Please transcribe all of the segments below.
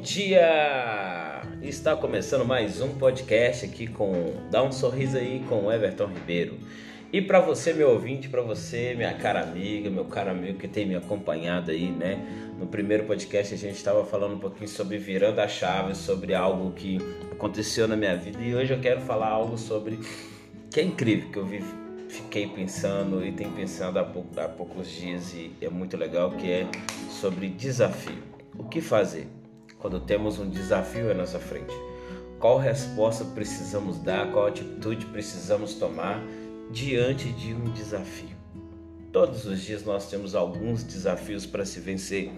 dia! Está começando mais um podcast aqui com Dá um sorriso aí com Everton Ribeiro. E para você, meu ouvinte, para você, minha cara amiga, meu caro amigo que tem me acompanhado aí, né? No primeiro podcast a gente estava falando um pouquinho sobre virando a chave, sobre algo que aconteceu na minha vida e hoje eu quero falar algo sobre que é incrível que eu vi, fiquei pensando e tenho pensado há, há poucos dias e é muito legal que é sobre desafio. O que fazer? Quando temos um desafio à nossa frente. Qual resposta precisamos dar, qual atitude precisamos tomar diante de um desafio? Todos os dias nós temos alguns desafios para se vencer.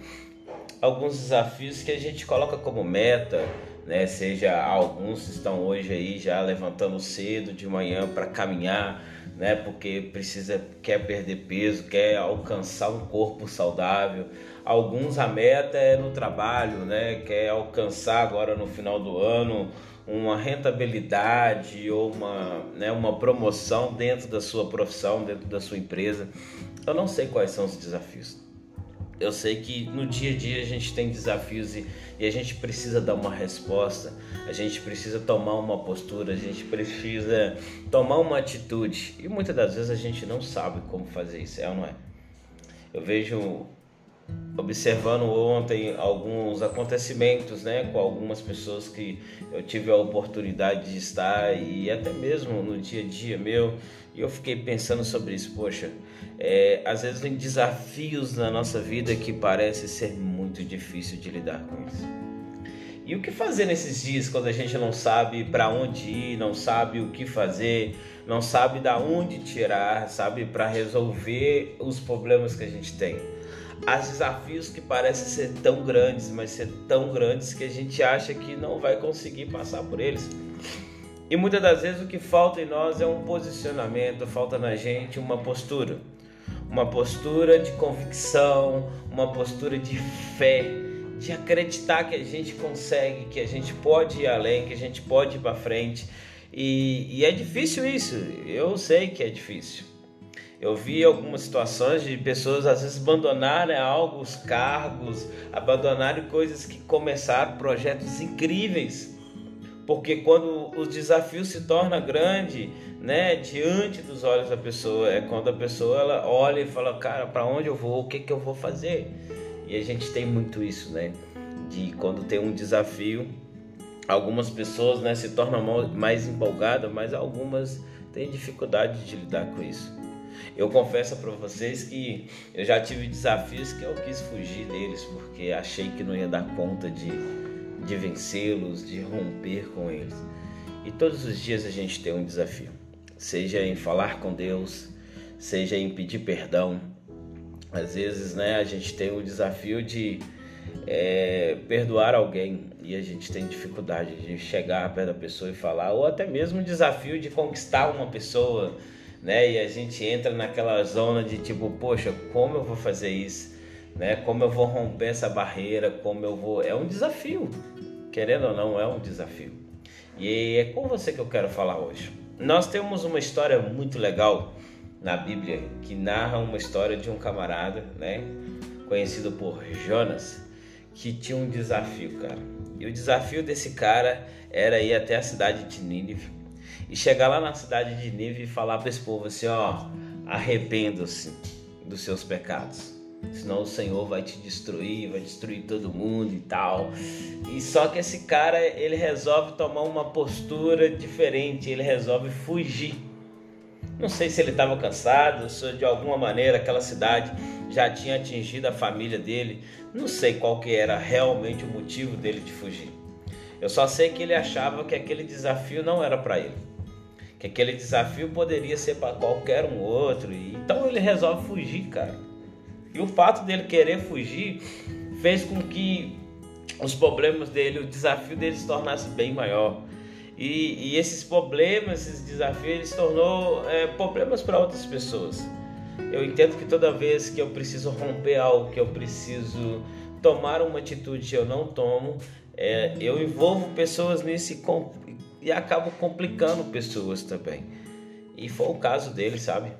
Alguns desafios que a gente coloca como meta, né? Seja alguns estão hoje aí já levantando cedo de manhã para caminhar, né? Porque precisa quer perder peso, quer alcançar um corpo saudável. Alguns a meta é no trabalho, né? Quer alcançar agora no final do ano uma rentabilidade ou uma, né, uma promoção dentro da sua profissão, dentro da sua empresa. Eu não sei quais são os desafios. Eu sei que no dia a dia a gente tem desafios e, e, a gente precisa dar uma resposta, a gente precisa tomar uma postura, a gente precisa tomar uma atitude. E muitas das vezes a gente não sabe como fazer isso, é ou não é? Eu vejo observando ontem alguns acontecimentos, né, com algumas pessoas que eu tive a oportunidade de estar e até mesmo no dia a dia meu, e eu fiquei pensando sobre isso. Poxa, é, às vezes tem desafios na nossa vida que parece ser muito difícil de lidar com isso. E o que fazer nesses dias quando a gente não sabe para onde ir, não sabe o que fazer, não sabe da onde tirar, sabe para resolver os problemas que a gente tem? Há desafios que parecem ser tão grandes, mas ser tão grandes que a gente acha que não vai conseguir passar por eles. E muitas das vezes o que falta em nós é um posicionamento, falta na gente uma postura. Uma postura de convicção, uma postura de fé, de acreditar que a gente consegue, que a gente pode ir além, que a gente pode ir para frente. E, e é difícil isso, eu sei que é difícil. Eu vi algumas situações de pessoas às vezes abandonarem algo, os cargos, abandonarem coisas que começaram, projetos incríveis. Porque quando o desafio se torna grande, né, diante dos olhos da pessoa, é quando a pessoa ela olha e fala, cara, para onde eu vou? O que que eu vou fazer? E a gente tem muito isso, né? De quando tem um desafio, algumas pessoas, né, se tornam mais empolgadas, mas algumas têm dificuldade de lidar com isso. Eu confesso para vocês que eu já tive desafios que eu quis fugir deles porque achei que não ia dar conta de, de vencê-los, de romper com eles. E todos os dias a gente tem um desafio, seja em falar com Deus, seja em pedir perdão. Às vezes, né, a gente tem o desafio de é, perdoar alguém e a gente tem dificuldade de chegar perto da pessoa e falar, ou até mesmo o desafio de conquistar uma pessoa né? E a gente entra naquela zona de tipo, poxa, como eu vou fazer isso? Né? Como eu vou romper essa barreira? Como eu vou. É um desafio, querendo ou não, é um desafio. E é com você que eu quero falar hoje. Nós temos uma história muito legal na Bíblia que narra uma história de um camarada, né? Conhecido por Jonas, que tinha um desafio, cara. E o desafio desse cara era ir até a cidade de Nínive e chegar lá na cidade de Nínive e falar para esse povo assim, ó, arrependa-se dos seus pecados. Senão o Senhor vai te destruir, vai destruir todo mundo e tal. E só que esse cara, ele resolve tomar uma postura diferente, ele resolve fugir. Não sei se ele estava cansado, se de alguma maneira aquela cidade já tinha atingido a família dele. Não sei qual que era realmente o motivo dele de fugir. Eu só sei que ele achava que aquele desafio não era para ele que aquele desafio poderia ser para qualquer um outro. Então ele resolve fugir, cara. E o fato dele querer fugir fez com que os problemas dele, o desafio dele se tornasse bem maior. E, e esses problemas, esses desafios, ele se tornou é, problemas para outras pessoas. Eu entendo que toda vez que eu preciso romper algo, que eu preciso tomar uma atitude que eu não tomo, é, eu envolvo pessoas nisso e acabo complicando pessoas também. E foi o caso dele, sabe?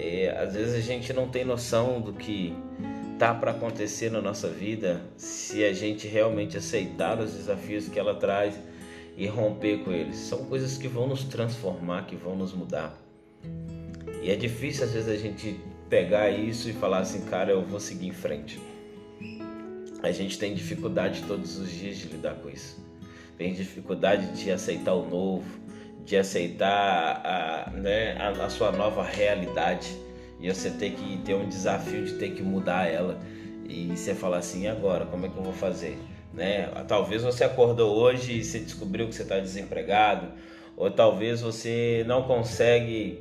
E, às vezes a gente não tem noção do que tá para acontecer na nossa vida se a gente realmente aceitar os desafios que ela traz e romper com eles. São coisas que vão nos transformar, que vão nos mudar. E é difícil às vezes a gente pegar isso e falar assim, cara, eu vou seguir em frente. A gente tem dificuldade todos os dias de lidar com isso. Tem dificuldade de aceitar o novo, de aceitar a, né, a, a sua nova realidade. E você tem que ter um desafio de ter que mudar ela. E você falar assim, agora, como é que eu vou fazer? Né? Talvez você acordou hoje e você descobriu que você está desempregado, ou talvez você não consegue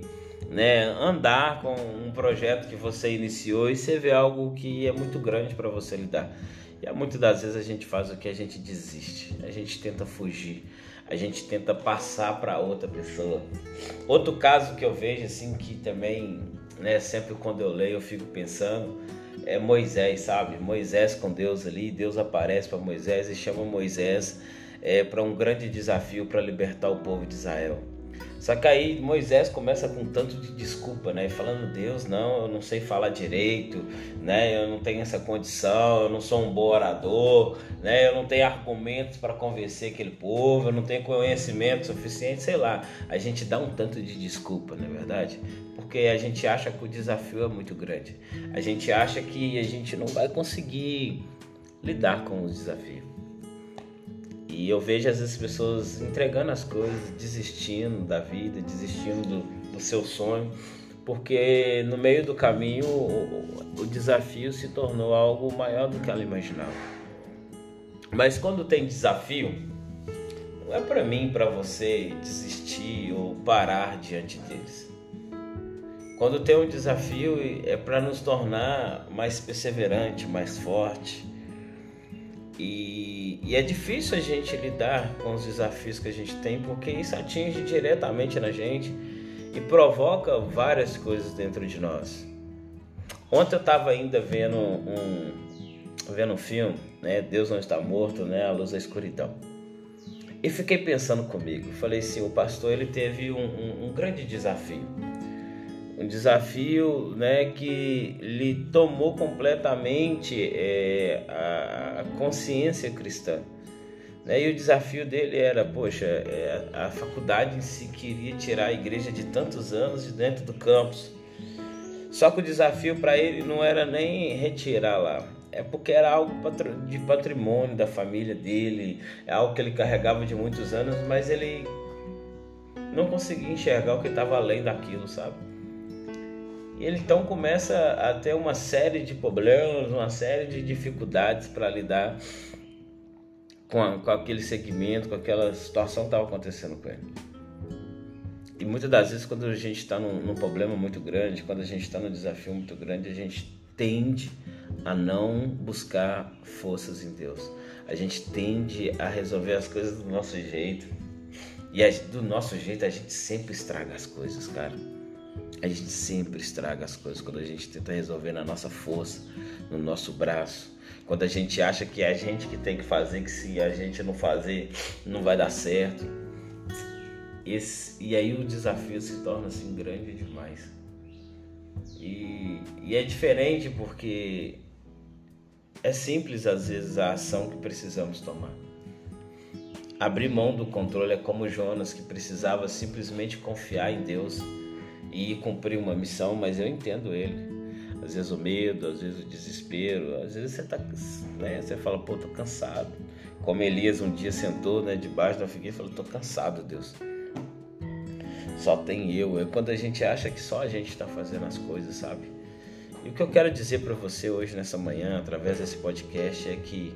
né, andar com um projeto que você iniciou e você vê algo que é muito grande para você lidar. E muitas das vezes a gente faz o que a gente desiste, a gente tenta fugir, a gente tenta passar para outra pessoa. Outro caso que eu vejo assim que também, né, sempre quando eu leio eu fico pensando é Moisés, sabe? Moisés com Deus ali, Deus aparece para Moisés e chama Moisés é, para um grande desafio para libertar o povo de Israel. Só que aí Moisés começa com tanto de desculpa, né? Falando, Deus, não, eu não sei falar direito, né? Eu não tenho essa condição, eu não sou um bom orador, né? Eu não tenho argumentos para convencer aquele povo, eu não tenho conhecimento suficiente, sei lá. A gente dá um tanto de desculpa, não é verdade? Porque a gente acha que o desafio é muito grande. A gente acha que a gente não vai conseguir lidar com os desafios. E eu vejo às vezes pessoas entregando as coisas, desistindo da vida, desistindo do, do seu sonho, porque no meio do caminho o, o, desafio se tornou algo maior do que ela imaginava. Mas quando tem desafio, não é para mim, para você desistir ou parar diante deles. Quando tem um desafio é para nos tornar mais perseverante, mais forte, e, e, é difícil a gente lidar com os desafios que a gente tem, porque isso atinge diretamente na gente e provoca várias coisas dentro de nós. Ontem eu estava ainda vendo um, vendo um filme, né? Deus não está morto, né? A luz da escuridão. E fiquei pensando comigo. Falei assim, o pastor ele teve um, um, um grande desafio um desafio né, que lhe tomou completamente é, a, consciência cristã. Né? E o desafio dele era, poxa, é, a faculdade em si queria tirar a igreja de tantos anos de dentro do campus. Só que o desafio para ele não era nem retirar lá, é porque era algo de patrimônio da família dele, é algo que ele carregava de muitos anos, mas ele não conseguia enxergar o que estava além daquilo, sabe? E ele então começa a ter uma série de problemas, uma série de dificuldades para lidar com, a, com, aquele segmento, com aquela situação que estava acontecendo com ele. E muitas das vezes, quando a gente está num, num, problema muito grande, quando a gente está num desafio muito grande, a gente tende a não buscar forças em Deus. A gente tende a resolver as coisas do nosso jeito. E a, do nosso jeito a gente sempre estraga as coisas, cara. A gente sempre estraga as coisas quando a gente tenta resolver na nossa força, no nosso braço. Quando a gente acha que é a gente que tem que fazer, que se a gente não fazer, não vai dar certo. Esse, e aí o desafio se torna assim grande demais. E, e é diferente porque é simples às vezes a ação que precisamos tomar. Abrir mão do controle é como Jonas, que precisava simplesmente confiar em Deus e cumprir uma missão, mas eu entendo ele. Às vezes o medo, às vezes o desespero, às vezes você tá, né, você fala, pô, tô cansado. Como Elias um dia sentou, né, debaixo da figueira e falou, tô cansado, Deus. Só tem eu. É quando a gente acha que só a gente está fazendo as coisas, sabe? E o que eu quero dizer para você hoje nessa manhã, através desse podcast, é que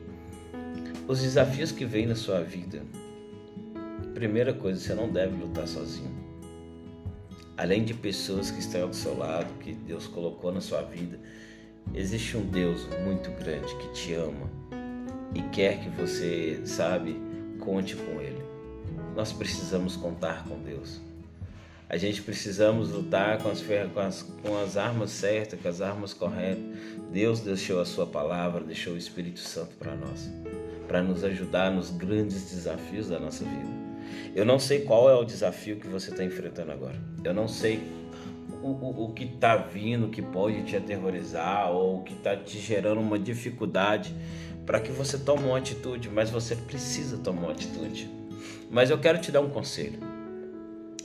os desafios que vêm na sua vida, primeira coisa, você não deve lutar sozinho além de pessoas que estão ao seu lado, que Deus colocou na sua vida, existe um Deus muito grande que te ama e quer que você, sabe, conte com Ele. Nós precisamos contar com Deus. A gente precisamos lutar com as, com as, com as armas certas, com as armas corretas. Deus deixou a Sua palavra, deixou o Espírito Santo para nós, para nos ajudar nos grandes desafios da nossa vida. Eu não sei qual é o desafio que você está enfrentando agora. Eu não sei o, o que está vindo, que pode te aterrorizar ou que está te gerando uma dificuldade para que você tome uma atitude, mas você precisa tomar uma atitude. Mas eu quero te dar um conselho.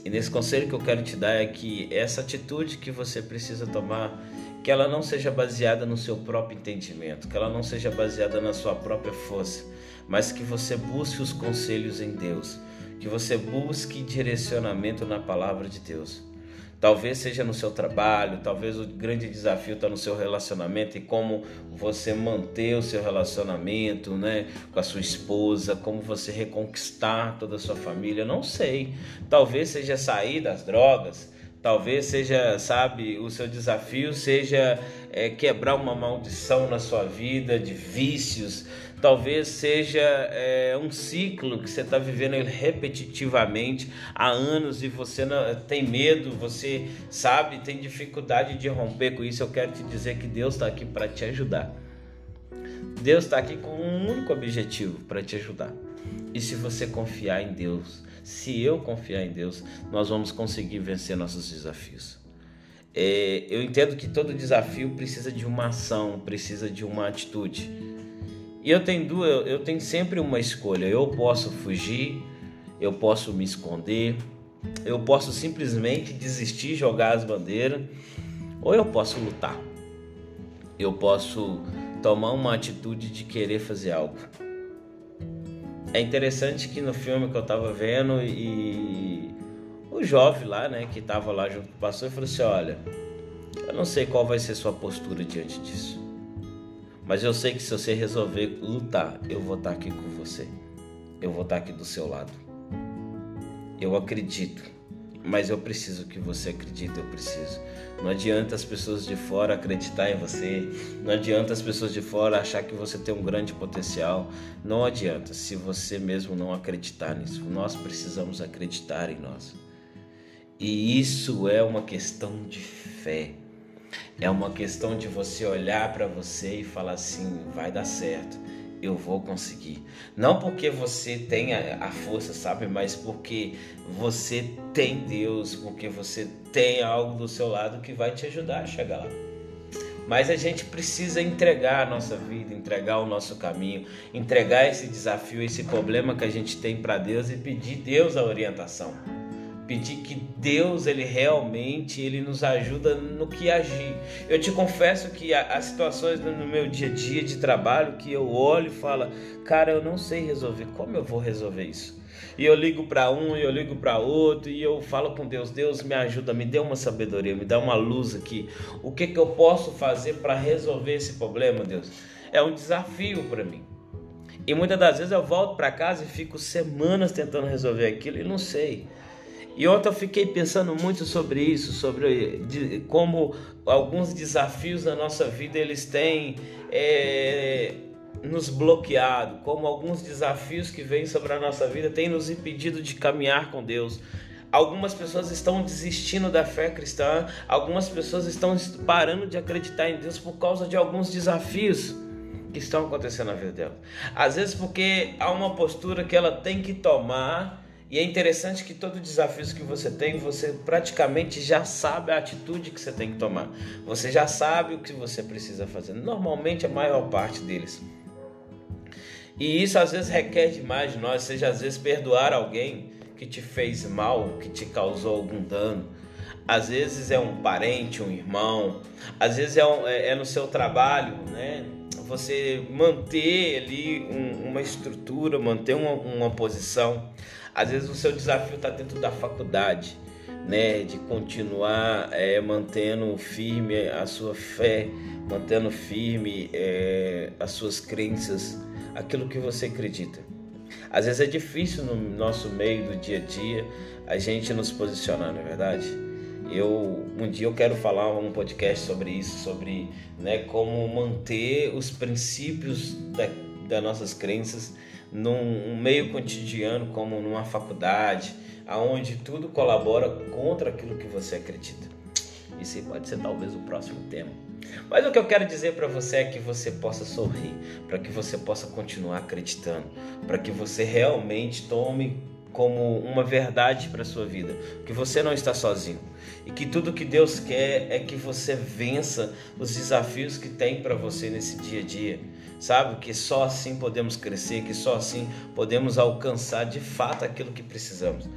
E nesse conselho que eu quero te dar é que essa atitude que você precisa tomar, que ela não seja baseada no seu próprio entendimento, que ela não seja baseada na sua própria força, mas que você busque os conselhos em Deus, que você busque direcionamento na palavra de Deus. Talvez seja no seu trabalho, talvez o grande desafio está no seu relacionamento e como você manter o seu relacionamento né, com a sua esposa, como você reconquistar toda a sua família, não sei. Talvez seja sair das drogas, talvez seja, sabe, o seu desafio seja é, quebrar uma maldição na sua vida de vícios, talvez seja é, um ciclo que você está vivendo repetitivamente há anos e você não, tem medo, você sabe, tem dificuldade de romper com isso. Eu quero te dizer que Deus está aqui para te ajudar. Deus está aqui com um único objetivo para te ajudar. E se você confiar em Deus, se eu confiar em Deus, nós vamos conseguir vencer nossos desafios. É, eu entendo que todo desafio precisa de uma ação, precisa de uma atitude. E eu tenho duas, eu tenho sempre uma escolha. Eu posso fugir, eu posso me esconder, eu posso simplesmente desistir, jogar as bandeiras, ou eu posso lutar. Eu posso tomar uma atitude de querer fazer algo. É interessante que no filme que eu tava vendo e o jovem lá, né, que tava lá junto com o pastor, falou assim: "Olha, eu não sei qual vai ser sua postura diante disso. Mas eu sei que se você resolver lutar, eu vou estar aqui com você. Eu vou estar aqui do seu lado. Eu acredito, mas eu preciso que você acredite, eu preciso. Não adianta as pessoas de fora acreditar em você, não adianta as pessoas de fora achar que você tem um grande potencial. Não adianta se você mesmo não acreditar nisso. Nós precisamos acreditar em nós. E isso é uma questão de fé. É uma questão de você olhar para você e falar assim: vai dar certo, eu vou conseguir. Não porque você tenha a força, sabe, mas porque você tem Deus, porque você tem algo do seu lado que vai te ajudar a chegar lá. Mas a gente precisa entregar a nossa vida, entregar o nosso caminho, entregar esse desafio, esse problema que a gente tem para Deus e pedir Deus a orientação pedir que Deus ele realmente ele nos ajuda no que agir. Eu te confesso que as situações no meu dia a dia de trabalho que eu olho e falo, cara, eu não sei resolver. Como eu vou resolver isso? E eu ligo para um e eu ligo para outro e eu falo com Deus, Deus me ajuda, me dê uma sabedoria, me dá uma luz aqui. O que que eu posso fazer para resolver esse problema, Deus? É um desafio para mim. E muitas das vezes eu volto para casa e fico semanas tentando resolver aquilo e não sei. E ontem eu fiquei pensando muito sobre isso, sobre de, como alguns desafios na nossa vida eles têm é, nos bloqueado, como alguns desafios que vêm sobre a nossa vida têm nos impedido de caminhar com Deus. Algumas pessoas estão desistindo da fé cristã, algumas pessoas estão parando de acreditar em Deus por causa de alguns desafios que estão acontecendo na vida dela. Às vezes porque há uma postura que ela tem que tomar e é interessante que todo desafio que você tem, você praticamente já sabe a atitude que você tem que tomar. Você já sabe o que você precisa fazer. Normalmente a maior parte deles. E isso às vezes requer demais de nós, seja às vezes perdoar alguém que te fez mal, que te causou algum dano. Às vezes é um parente, um irmão, às vezes é, um, é, é no seu trabalho, né? Você manter ali um, uma estrutura, manter uma, uma posição. Às vezes o seu desafio está dentro da faculdade, né? De continuar é, mantendo firme a sua fé, mantendo firme é, as suas crenças, aquilo que você acredita. Às vezes é difícil no nosso meio do dia a dia a gente nos posicionar, não é verdade? Eu um dia eu quero falar um podcast sobre isso, sobre né, como manter os princípios da, das nossas crenças num meio cotidiano como numa faculdade, aonde tudo colabora contra aquilo que você acredita. Isso pode ser talvez o próximo tema. Mas o que eu quero dizer para você é que você possa sorrir, para que você possa continuar acreditando, para que você realmente tome como uma verdade para sua vida, que você não está sozinho e que tudo que Deus quer é que você vença os desafios que tem para você nesse dia a dia. Sabe que só assim podemos crescer, que só assim podemos alcançar de fato aquilo que precisamos.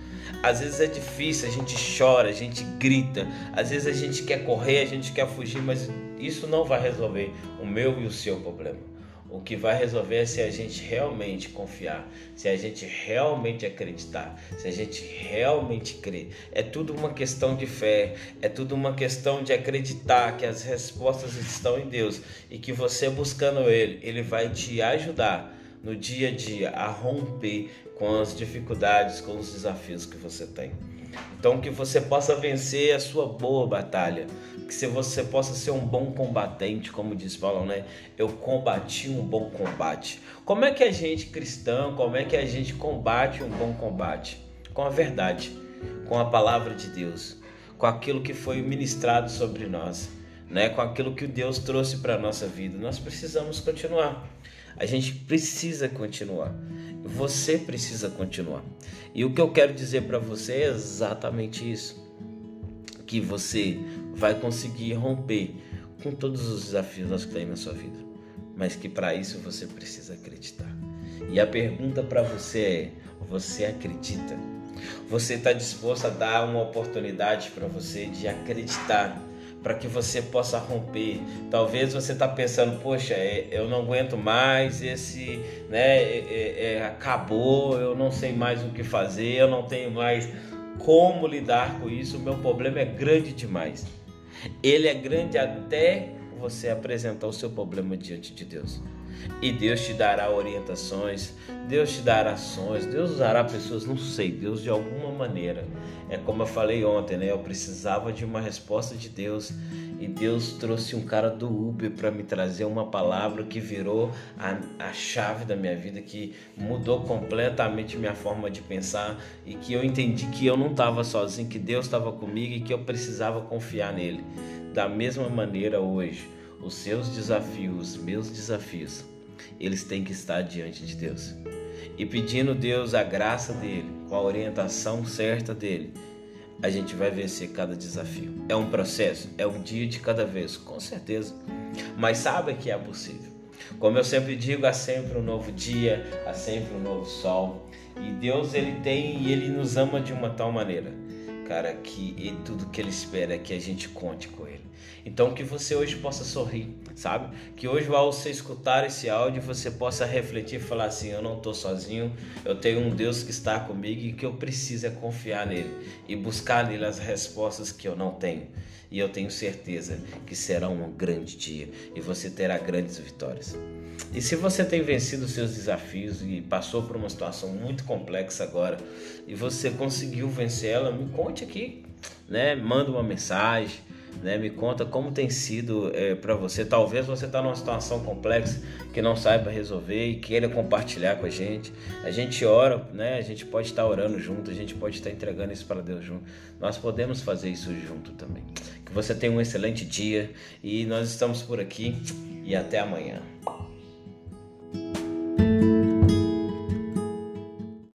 Às vezes é difícil, a gente chora, a gente grita, às vezes a gente quer correr, a gente quer fugir, mas isso não vai resolver o meu e o seu problema. O que vai resolver é se a gente realmente confiar, se a gente realmente acreditar, se a gente realmente crer. É tudo uma questão de fé, é tudo uma questão de acreditar que as respostas estão em Deus e que você buscando Ele, Ele vai te ajudar no dia a dia a romper com as dificuldades, com os desafios que você tem. Então que você possa vencer a sua boa batalha, que se você possa ser um bom combatente, como diz Paulo, né? Eu combati um bom combate. Como é que a gente cristão, como é que a gente combate um bom combate? Com a verdade, com a palavra de Deus, com aquilo que foi ministrado sobre nós, né? Com aquilo que Deus trouxe para nossa vida. Nós precisamos continuar. A gente precisa continuar. Você precisa continuar. E o que eu quero dizer para você é exatamente isso. Que você vai conseguir romper com todos os desafios que tem na sua vida. Mas que para isso você precisa acreditar. E a pergunta para você é: você acredita? Você está disposto a dar uma oportunidade para você de acreditar para que você possa romper. Talvez você está pensando, poxa, é, eu não aguento mais, esse, né, é, é, é, acabou, eu não sei mais o que fazer, eu não tenho mais como lidar com isso, o meu problema é grande demais. Ele é grande até você apresentar o seu problema diante de Deus. E Deus te dará orientações, Deus te dará ações, Deus usará pessoas, não sei, Deus de alguma maneira. É como eu falei ontem, né? Eu precisava de uma resposta de Deus e Deus trouxe um cara do Uber para me trazer uma palavra que virou a, a chave da minha vida, que mudou completamente minha forma de pensar e que eu entendi que eu não estava sozinho, que Deus estava comigo e que eu precisava confiar nele. Da mesma maneira hoje, os seus desafios, meus desafios, eles têm que estar diante de Deus. E pedindo Deus a graça dele, com a orientação certa dele, a gente vai vencer cada desafio. É um processo, é um dia de cada vez, com certeza. Mas sabe que é possível. Como eu sempre digo, há sempre um novo dia, há sempre um novo sol. E Deus ele tem e ele nos ama de uma tal maneira, cara, que tudo que ele espera é que a gente conte com ele. Então que você hoje possa sorrir, sabe? Que hoje ao você escutar esse áudio você possa refletir e falar assim: eu não estou sozinho, eu tenho um Deus que está comigo e que eu preciso é confiar nele e buscar nele as respostas que eu não tenho. E eu tenho certeza que será um grande dia e você terá grandes vitórias. E se você tem vencido seus desafios e passou por uma situação muito complexa agora e você conseguiu vencer ela, me conte aqui, né? Manda uma mensagem né? Me conta como tem sido é, para você. Talvez você está numa situação complexa que não saiba resolver e queira compartilhar com a gente. A gente ora, né? A gente pode estar orando junto, a gente pode estar entregando isso para Deus junto. Nós podemos fazer isso junto também. Que você tenha um excelente dia e nós estamos por aqui e até amanhã.